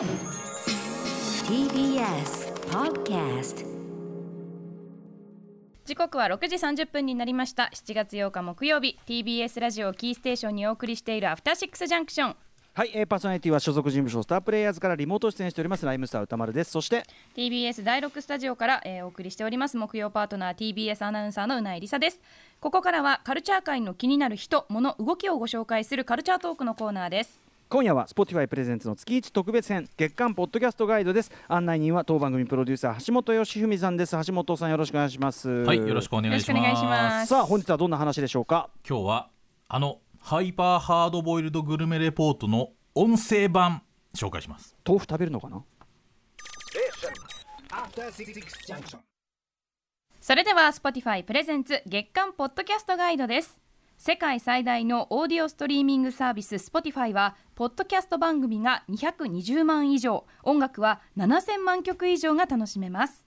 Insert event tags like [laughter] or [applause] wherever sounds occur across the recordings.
TBS Podcast 時刻は6時30分になりました。7月8日木曜日。TBS ラジオキーステーションにお送りしているアフターシックスジャンクション。はい、えー、パーソナリティは所属事務所スタープレイヤーズからリモート出演しております。ライムスター歌丸です。そして？TBS 第6スタジオから、えーお送りしております木曜パートナー TBS アナウンサーのうないりさです。ここからはカルチャー界の気になる人物動きをご紹介するカルチャートークのコーナーです今夜は Spotify プレゼンツの月一特別編月間ポッドキャストガイドです案内人は当番組プロデューサー橋本義文さんです橋本さんよろしくお願いしますはい、よろしくお願いします。よろしくお願いしますさあ本日はどんな話でしょうか？今日はあのハイパーハードボイルドグルメレポートの音声版紹介します。豆腐食べるのかな？それでは Spotify プレゼンツ月間ポッドキャストガイドです世界最大のオーディオストリーミングサービス Spotify はポッドキャスト番組が220万以上。音楽は7000万曲以上が楽しめます。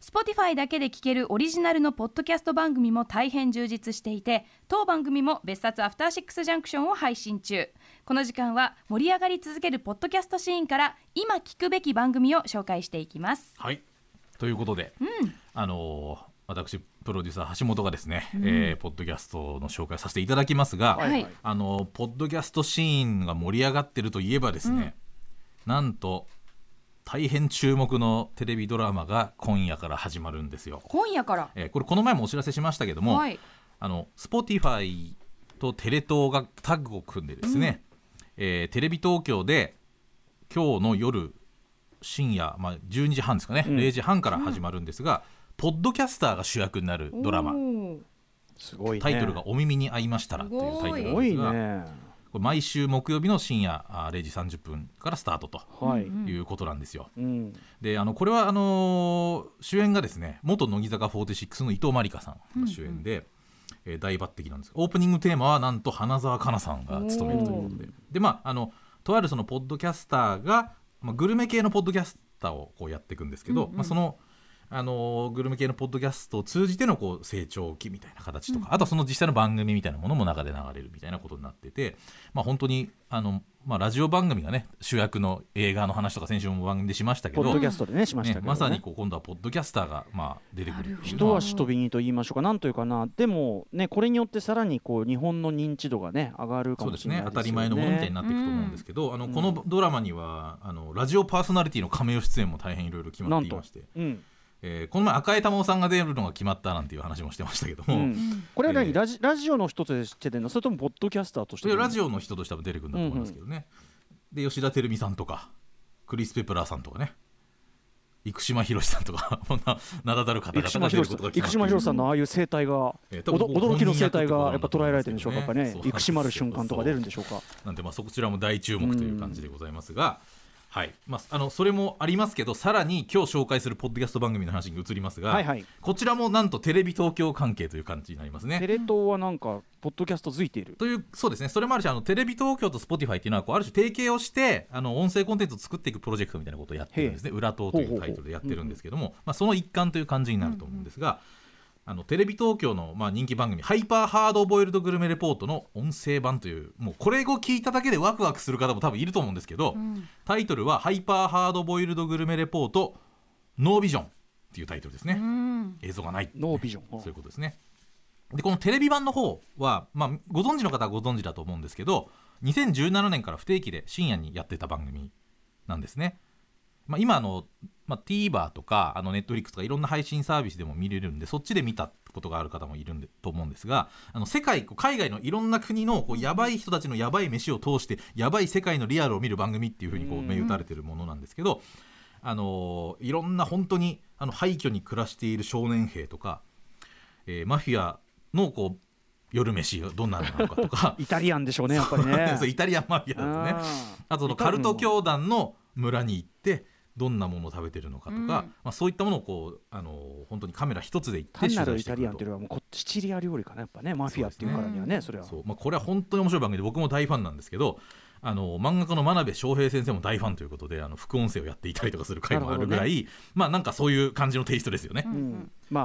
Spotify だけで聴けるオリジナルのポッドキャスト番組も大変充実していて当番組も別冊アフターシックスジャンクションを配信中。この時間は盛り上がり続けるポッドキャストシーンから今聞くべき番組を紹介していきます。はい。ということで、あのー私プロデューサー橋本がですね、えーポッドキャストの紹介させていただきますが、はい。はい。あのーポッドキャストシーンが盛り上がってるといえばですね、なんと大変注目のテレビドラマが今夜から始まるんですよ。今夜から？えーこれこの前もお知らせしましたけども、はい。あの Spotify とテレ東がタッグを組んでですね、えーテレビ東京で今日の夜深夜、まあ、12時半ですかね、うん。0時半から始まるんですが、ポッドキャスターが主役になるドラマ。すごいね。タイトルが「お耳に合いましたら」というタイトルすごいなんですが、ね。これ毎週木曜日の深夜あー0時30分からスタートとはい、いうことなんですよ。うん。であのこれはあのー主演がですね元乃木坂46の伊藤まりかさんが主演で、えー大抜擢なんです。オープニングテーマはなんと花澤香菜さんが務めるということで。でまああのとあるそのポッドキャスターが、まあ、グルメ系のポッドキャスターをこうやっていくんですけど、まあ、そのあのーグルメ系のポッドキャストを通じてのこう成長期みたいな形とか、あとはその実際の番組みたいなものも中で流れるみたいなことになってて、まあ、本当にあの、まあ、ラジオ番組がね主役の映画の話とか先週も番組でしましたけどポッドキャストでねしましたけど、ね。ねまさにこう今度はポッドキャスターがまあ出てくる。一足飛びにと言いましょうか、なんというかな、でもね、これによってさらにこう日本の認知度がね、上がるかもしれない当たり前のものみたいになっていくと思うんですけど、あのこのドラマにはあのラジオパーソナリティの亀出演も大変いろいろ決まっていまして、うんえーこの前赤江珠緒さんが出るのが決まったなんていう話もしてましたけども、うん。これは何、えーラジラジオの一つとして出るのそれともポッドキャスターとしてラジオの人としては出てくるんだと思いますけどね、で吉田照美さんとかクリス・ペプラーさんとかね。生島博さんとか [laughs] こんな名だたる方々生島が出る博さんことが決まっている。生島博さんのああいう生態が、えー驚きの生態がやっぱ捉えられてるんでしょうか、ね。生島る瞬間とか出るんでしょうか。なんでまあそちらも大注目という感じでございますが、はい。まあ、あのそれもありますけどさらに今日紹介するポッドキャスト番組の話に移りますが、はいはい。こちらもなんとテレビ東京関係という感じになりますね。テレ東はなんか、ポッドキャスト付いている。というそうですね。それもあるしあのテレビ東京と Spotify っていうのはこうある種提携をしてあの音声コンテンツを作っていくプロジェクトみたいなことをやってるんですね。裏党というタイトルでやってるんですけども、まあ、その一環という感じになると思うんですが、あのテレビ東京のまあ人気番組「ハイパーハードボイルドグルメレポート」の音声版というもうこれを聞いただけでワクワクする方も多分いると思うんですけど、タイトルは「ハイパーハードボイルドグルメレポートノービジョン」っていうタイトルですね、映像がないノービジョン。そういうことですね。でこのテレビ版の方は、まあ、ご存知の方はご存知だと思うんですけど2017年から不定期で深夜にやってた番組なんですね。まあ、今あの、まあ、TVer とかあの Netflix とかいろんな配信サービスでも見れるんでそっちで見たことがある方もいるんでと思うんですがあの世界海外のいろんな国のこうやばい人たちのやばい飯を通してやばい世界のリアルを見る番組っていうふうにこう銘打たれてるものなんですけど、あのいろんな本当にあの廃墟に暮らしている少年兵とか、えーマフィアのこう夜飯がどんなのなのかとか。[laughs] イタリアンでしょうね、やっぱりね。イタリアンマフィアですね。あとそのカルト教団の村に行ってどんなものを食べてるのかとか、うん。まあ、そういったものをこうあの本当にカメラ一つで行って取材してくると。タリアンというよりはもうこシチリア料理かなやっぱねマフィアっていうからにはねそれは。そう、まあ、これは本当に面白い番組で僕も大ファンなんですけどあの漫画家の真鍋昌平先生も大ファンということであの副音声をやっていたりとかする回もあるぐらい、まあなんかそういう感じのテイストですよね。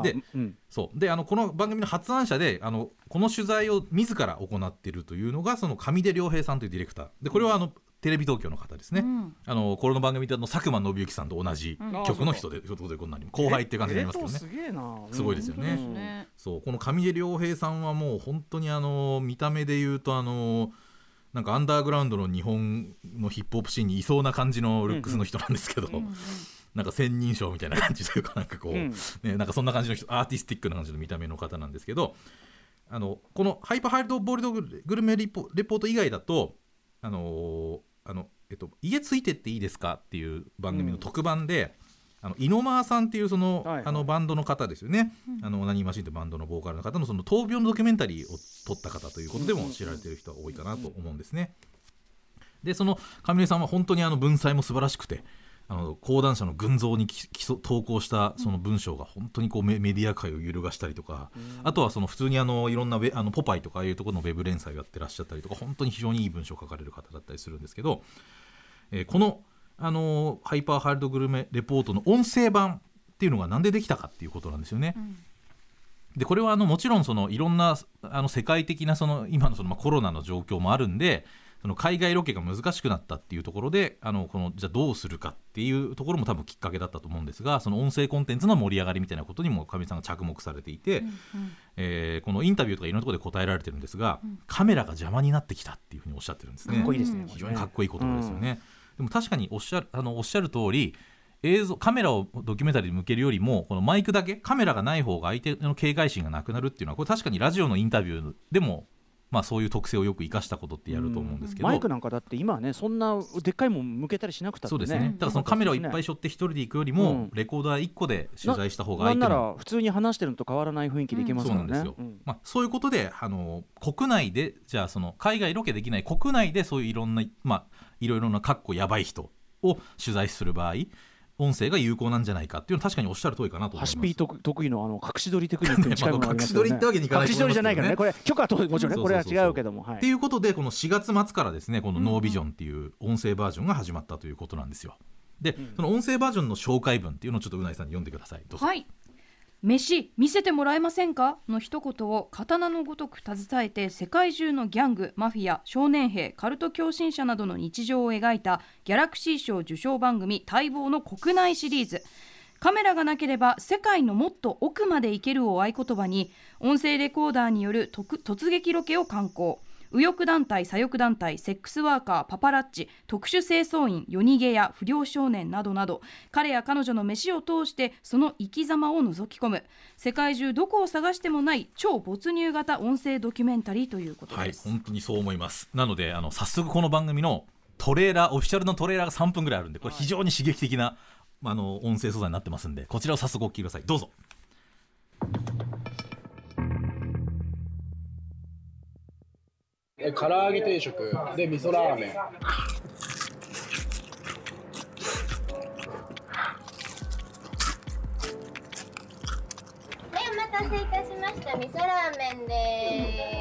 でうん。そう。であのこの番組の発案者であのこの取材を自ら行っているというのがその上出良平さんというディレクター。でこれはあのテレビ東京の方ですね、うん。あのこの番組であの佐久間信之さんと同じうん。曲の人で、ということでこんなに後輩って感じになりますけどね。えすげえなすごいですよね。本当ですねそうこの上出良平さんはもう本当にあの見た目で言うとあのなんかアンダーグラウンドの日本のヒップホップシーンにいそうな感じのルックスの人なんですけど、うんうん。なんか千人称みたいな感じというかなんかこう、うん。ね、なんかそんな感じの人アーティスティックな感じの見た目の方なんですけどあのこのハイパーハイドボールドグルメリポレポート以外だとあのあの、えっと、家ついてっていいですかっていう番組の特番で、あのイノマーさんっていうその,、はいはい。あのバンドの方ですよね、あのオナニーマシンというバンドのボーカルの方のその闘病のドキュメンタリーを撮った方ということでも知られている人は多いかなと思うんですね。でその上根さんは本当にあの文才も素晴らしくてあの講談社の群像にききそ投稿したその文章が本当にこうメメディア界を揺るがしたりとか、あとはその普通にあのいろんなウェあのポパイとかああいうところのウェブ連載をやってらっしゃったりとか本当に非常にいい文章を書かれる方だったりするんですけど、えーこの、あのハイパーハイルドグルメレポートの音声版っていうのがなんでできたかっていうことなんですよね。でこれはあのもちろんそのいろんなあの世界的なその今のそのまあコロナの状況もあるんでその海外ロケが難しくなったっていうところであのこのじゃあどうするかっていうところも多分きっかけだったと思うんですがその音声コンテンツの盛り上がりみたいなことにも上さんが着目されていて、えーこのインタビューとかいろんなところで答えられてるんですが、カメラが邪魔になってきたっていうふうにおっしゃってるんですね。かっこいいですね非常にかっこいい言葉ですよね。でも確かにおっしゃるあのおっしゃる通り映像カメラをドキュメンタリーに向けるよりもこのマイクだけカメラがない方が相手の警戒心がなくなるっていうのはこれ確かにラジオのインタビューでもまあそういう特性をよく生かしたことってやると思うんですけど、マイクなんかだって今はねそんなでっかいもん向けたりしなくたってね。そうですね。だからそのカメラをいっぱい背負って一人で行くよりも、うん。レコーダー1個で取材した方がなん。な相手のら普通に話してるのと変わらない雰囲気でいけますからね。そうなんですよ、うん。まあ、そういうことであの国内でじゃあその海外ロケできない国内でそういういろんな、まあ、いろいろなかっこやばい人を取材する場合音声が有効なんじゃないかっていうのは確かにおっしゃる通りかなと思いますハシピー得得意のあの隠し撮りテクニックに近いものがありますよね。まあ隠し撮りってわけにいかない隠し撮りじゃないからね。これ許可は取るもちろんね。これは違うけども。はいっていうことでこの4月末からですねこのノービジョンっていう音声バージョンが始まったということなんですよで、その音声バージョンの紹介文っていうのをちょっとうないさんに読んでくださいどうぞはい飯見せてもらえませんか？の一言を刀のごとく携えて世界中のギャングマフィア少年兵カルト狂信者などの日常を描いたギャラクシー賞受賞番組待望の国内シリーズ。カメラがなければ世界のもっと奥まで行けるを合言葉に音声レコーダーによる突撃ロケを敢行。右翼団体左翼団体セックスワーカーパパラッチ特殊清掃員夜逃げや不良少年などなど彼や彼女の飯を通してその生き様を覗き込む。世界中どこを探してもない超没入型音声ドキュメンタリーということはいです、本当にそう思います。なのであの早速この番組のトレーラーオフィシャルのトレーラーが3分ぐらいあるんでこれ非常に刺激的な、あの音声素材になってますんでこちらを早速お聞きください。どうぞえ唐揚げ定食。で味噌ラーメン。はい、お待たせいたしました。味噌ラーメンです。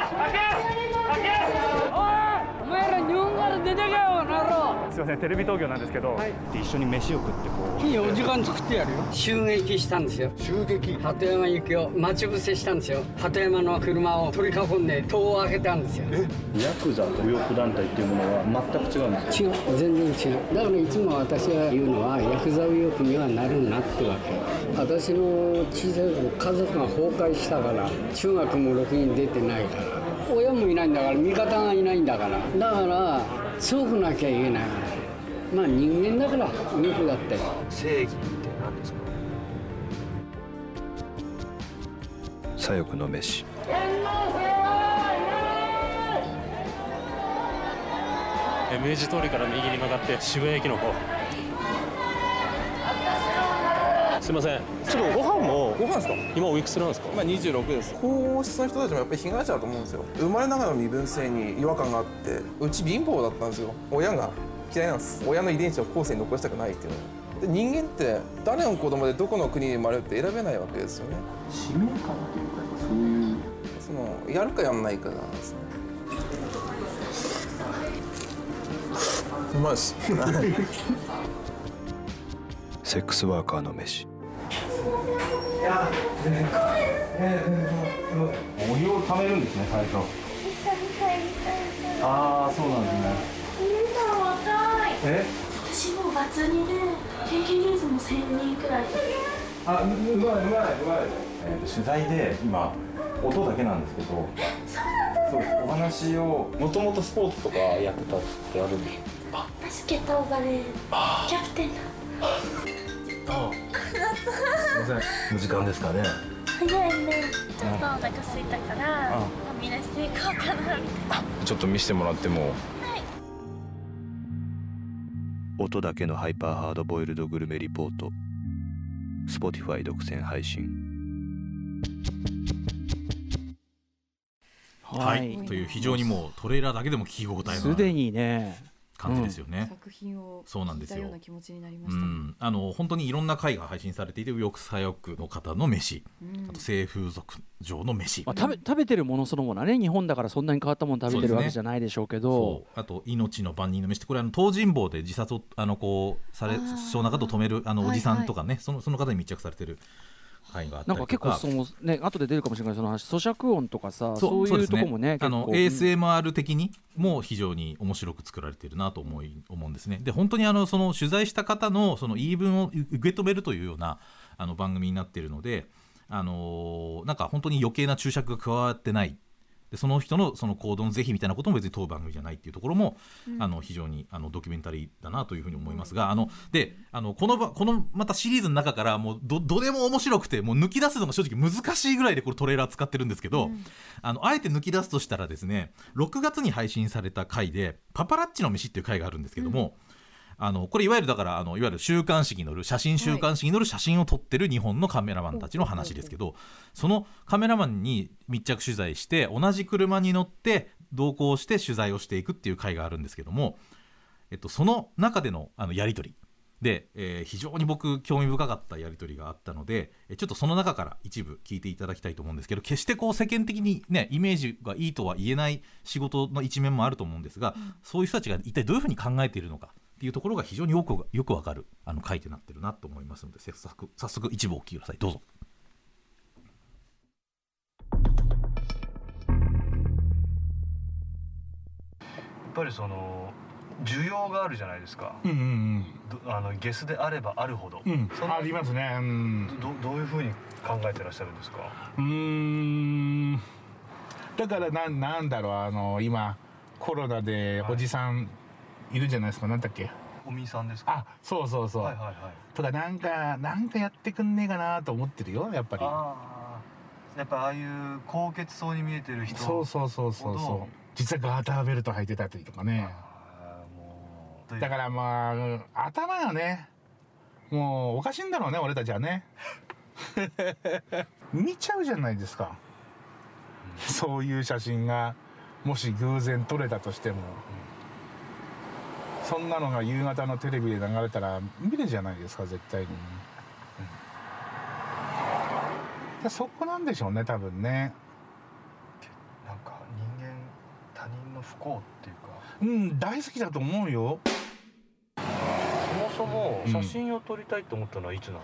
せんテレビ東京なんですけど、一緒に飯を食ってこう。いいお時間作ってやるよ。襲撃したんですよ。襲撃？鳩山行きを待ち伏せしたんですよ。鳩山の車を取り囲んで戸を開けたんですよ。ヤクザと右翼団体っていうものは全く違うんです違う。全然違う。だからいつも私が言うのはヤクザ右翼にはなるなってわけ。私の小さい頃家族が崩壊したから中学もろくに出てないから親もいないんだから味方がいないんだから。だから強くなきゃいけない。まあ人間だから右翼だって。正義って何ですか？左翼の飯。え明治通りから右に曲がって渋谷駅の方すいません。ちょっとご飯もご飯ですか？今おいくつなんですか？まあ26です。皇室の人たちもやっぱり被害者だと思うんですよ。生まれながらの身分性に違和感があってうち貧乏だったんですよ。親が嫌いなんです。親の遺伝子を後世に残したくないっていうの。で人間って誰の子供でどこの国に生まれるって選べないわけですよね。使命感というかそういう。そのやるかやんないかなんですねうまいです。[laughs] [laughs] セックスワーカーの飯お湯をためるんですね最初ああそうなんですね皆さん若い。え私もバツ2で経験人数も1000人くらい。あうまい。うまい。うまい、えーと取材で今音だけなんですけどそうですお話をもともとスポーツとかやってたってあるんですバスケとバレーキャプテンだあすいません。時間ですかね。早いね。ちょっとお腹空いたからファミレス行こうかなみたいな。ちょっと見せてもらっても。音だけのハイパーハードボイルドグルメリポート。Spotify 独占配信。はい、という非常にもうトレーラーだけでも聞き応えのある。すでにね感じですよね。作品をそうなんですよ。聞いたような気持ちになりまうした。ね。ん、あの本当にいろんな回が配信されていて右翼左翼の方の飯、うん。あと性風俗上の飯、まあ、食べ食べてるものそのものはね日本だからそんなに変わったもの食べてるわけじゃないでしょうけど。あと命の万人の飯。ってこれあの東尋坊で自殺をあのこうされそうな方を止めるあのおじさはい。はいんとかね、そのその方に密着されてる回があったなんりとかか結構そのね後で出るかもしれないその話咀嚼音とかさそういうとこもねあの ASMR 的にも非常に面白く作られているなと思い思うんですね。で本当にあのその取材した方のその言い分を受け止めるというようなあの番組になっているので、あのーなんか本当に余計な注釈が加わってない。でその人のその行動の是非みたいなことも別に問う番組じゃないっていうところも、あの非常にあのドキュメンタリーだなというふうに思いますが、あのであのこのばこのまたシリーズの中からもうどどれも面白くてもう抜き出すのが正直難しいぐらいでこれトレーラー使ってるんですけど、あのあえて抜き出すとしたらですね6月に配信された回で「パパラッチの飯」っていう回があるんですけども、あのこれいわゆるだからあのいわゆる週刊誌に載る写真週刊誌に載る写真を撮ってる日本のカメラマンたちの話ですけどそのカメラマンに密着取材して同じ車に乗って同行して取材をしていくっていう回があるんですけども、えっと、その中でのあのやり取り。で、えー非常に僕興味深かったやり取りがあったのでえちょっとその中から一部聞いていただきたいと思うんですけど決してこう世間的にねイメージがいいとは言えない仕事の一面もあると思うんですが、そういう人たちが一体どういうふうに考えているのかっていうところが非常によくよくわかるあの回となってるなと思いますので早速早速一部お聞きください。どうぞ。やっぱりその需要があるじゃないですか、うんうんどあのゲスであればあるほど、うん、ありますね。うん。どどういうふうに考えてらっしゃるんですか？うーん。だからなんなんだろうあの今コロナでおじさんいるじゃないですか、なんだっけ？おみさんですか？あそうそうそう、はいはいはい。とかなんかなんかやってくんねえかなと思ってるよやっぱり。ああやっぱああいう高血そうに見えてる人そうそうそうそうそう。実はガーターベルト履いてたりとかね。だからまあ頭がね。もうおかしいんだろうね俺たちはね。[laughs] 見ちゃうじゃないですか。そういう写真がもし偶然撮れたとしてもそんなのが夕方のテレビで流れたら見るじゃないですか絶対に、うん。そこなんでしょうね多分ね。なんか人間他人の不幸っていうか。うん大好きだと思うよ。そもそもうん写真を撮りたいって思ったのはいつなんで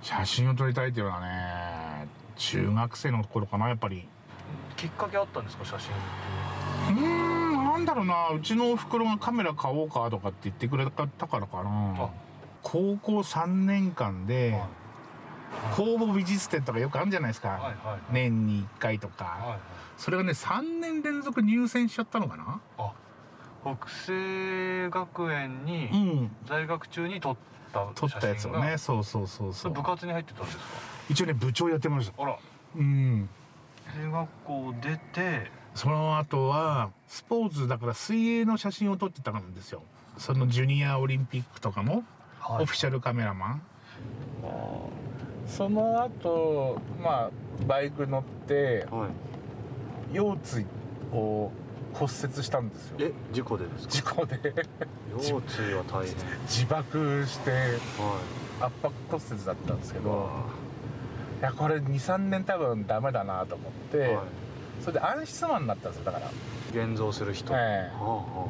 すか、写真を撮りたいっていうのはね中学生の頃かなやっぱり。きっかけあったんですか写真うーんなんだろうなうちのおふくろがカメラ買おうかとかって言ってくれたからかな。高校3年間で公募美術展とかよくあるんじゃないですか、年に1回とか、それがね3年連続入選しちゃったのかな。北西学園にうん。在学中に撮った撮ったやつをね。そうそうそうそう。部活に入ってたんですか？一応ね部長やってました。あら。うん。中学校出てその後はスポーツだから水泳の写真を撮ってたんですよ。そのジュニアオリンピックとかのオフィシャルカメラマン、その後まあバイク乗って、腰椎を骨折したんですよ。え事故でですか？事故で。腰椎は大変。[laughs] 自爆して、圧迫骨折だったんですけどいやこれ23年多分ダメだなと思って、それで暗室マンになったんですよだから。現像する人、ええ。はあは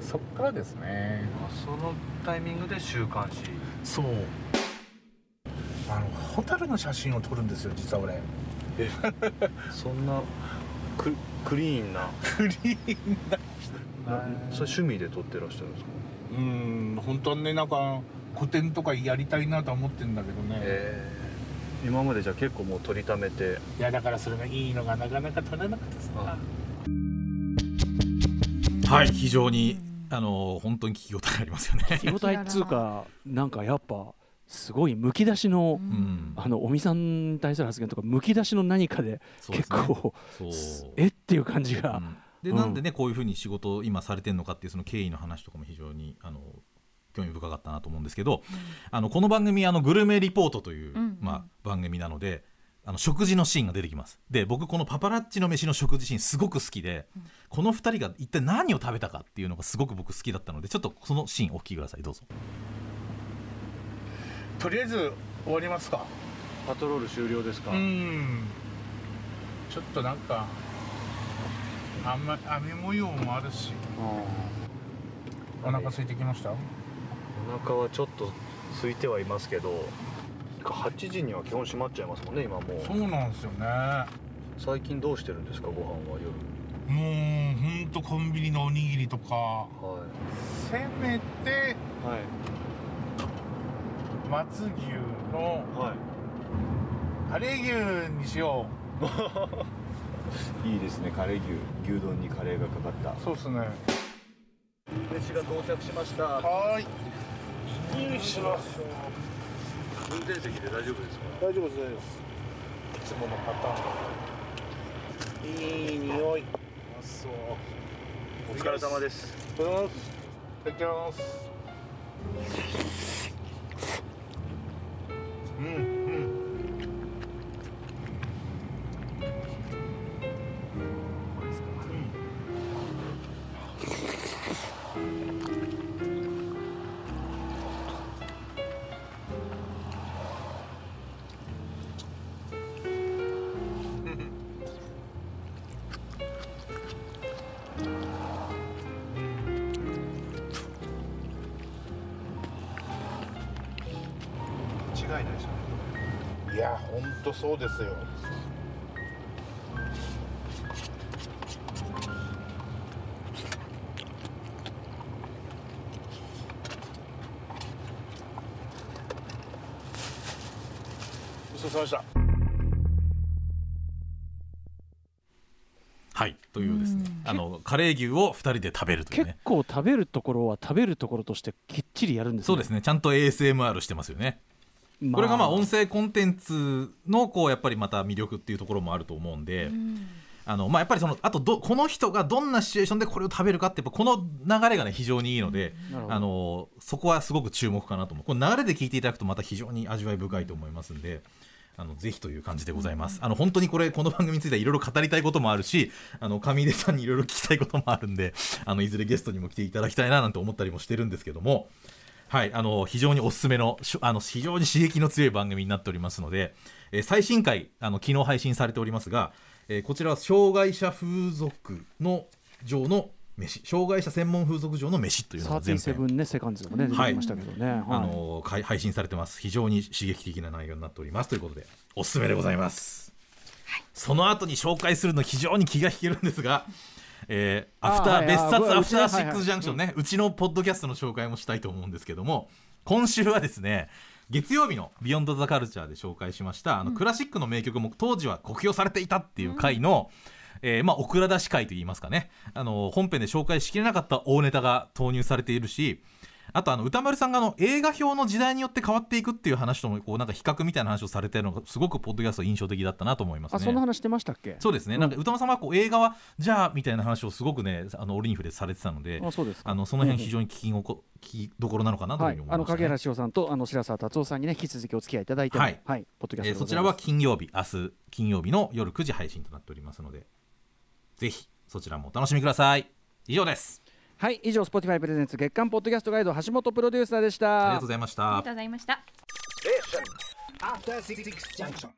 そっからですね。あそのタイミングで週刊誌。そう。あのホタルの写真を撮るんですよ実は俺。えそんなククリーンな。クリーンなそれ趣味で撮ってらっしゃるんですか？うん本当はねなんか古典とかやりたいなとは思ってんだけどね、今までじゃあ結構もう撮りためて。いやだからそれがいいのがなかなか撮れなくてさ。はい非常にあの本当に聞き応えありますよね。聞き応えっつうかなんかやっぱすごいむき出しの、あの尾身さんに対する発言とかむき出しの何かで結そうですね。えっていう感じが、でうん。なんでねこういうふうに仕事を今されてるのかっていうその経緯の話とかも非常にあの興味深かったなと思うんですけど、あのこの番組あのグルメリポートという、うん。まあ、番組なのであの食事のシーンが出てきます。で僕このパパラッチの飯の食事シーンすごく好きで、この2人が一体何を食べたかっていうのがすごく僕好きだったのでちょっとそのシーンお聞きください。どうぞ。とりあえず終わりますか。パトロール終了ですか。うん。ちょっとなんかあんま雨模様もあるし。お腹空いてきました？お腹はちょっと空いてはいますけど8時には基本閉まっちゃいますもんね今もう。そうなんですよね。最近どうしてるんですかご飯は夜。もうほんとコンビニのおにぎりとか、はい。せめてはい。松牛のカレー牛にしよ [laughs] いいですねカレー牛。牛丼にカレーがかかった。うそうっすね飯が到着しました。はーい。よいしょ運転席で大丈夫ですか？大丈夫です。大丈夫ですいつものパターン。いい匂い。そうお疲れ様です。いただきます。いただきますやほんとそうですよ。ごちそうさまでした。はいというですねあのカレー牛を2人で食べるという結ね構食べるところは食べるところとしてきっちりやるんですね。そうですねちゃんと ASMR してますよねまあこれがまあ音声コンテンツのこうやっぱりまた魅力っていうところもあると思うんで、あのまあ、やっぱりそのあとどこの人がどんなシチュエーションでこれを食べるかってやっぱこの流れがね非常にいいので、なるほどあのそこはすごく注目かなと思うこの流れで聞いていただくとまた非常に味わい深いと思いますんで。あのぜひという感じでございます。あの本当にこれこの番組についてはいろいろ語りたいこともあるし、あの上出さんにいろいろ聞きたいこともあるんで、あのいずれゲストにも来ていただきたいななんて思ったりもしてるんですけども、はい、あの非常におすすめのあの非常に刺激の強い番組になっておりますので、えー最新回あの昨日配信されておりますが、えーこちらは障害者風俗の上の飯。障害者専門風俗上の飯というのが全編。37ねセカンズもね出てきましたけどね、はい。あのかい配信されてます。非常に刺激的な内容になっておりますということでおすすめでございます、その後に紹介するの非常に気が引けるんですがえーアフター、あはい別冊あアフターシックスジャンクションね、うちのポッドキャストの紹介もしたいと思うんですけども今週はですね月曜日の「ビヨンド・ザ・カルチャー」で紹介しましたあの、クラシックの名曲も当時は酷評されていたっていう回の、えーまあ、オクラ出し会といいますかね。あの本編で紹介しきれなかった大ネタが投入されているしあとあの歌丸さんがあの映画表の時代によって変わっていくっていう話ともこうなんか比較みたいな話をされているのがすごくポッドキャスト印象的だったなと思いますね。あそんな話してましたっけそうですね、なんか歌丸さんはこう映画はじゃあみたいな話をすごくねあのオリンフでされてたのであそうですか。あのその辺うんうん非常に聞きごこ聞きどころなのかなというふうに思いました、ねあの影原翔さんとあの白沢達夫さんにね引き続きお付き合いいただいてのはい。はい、ポッドキャストでえーそちらは金曜日明日金曜日の夜9時配信となっておりますのでぜひそちらもお楽しみください。以上ですはい以上 Spotify プレゼンツ月間ポッドキャストガイド橋本プロデューサーでしたありがとうございましたありがとうございました After Six Junction.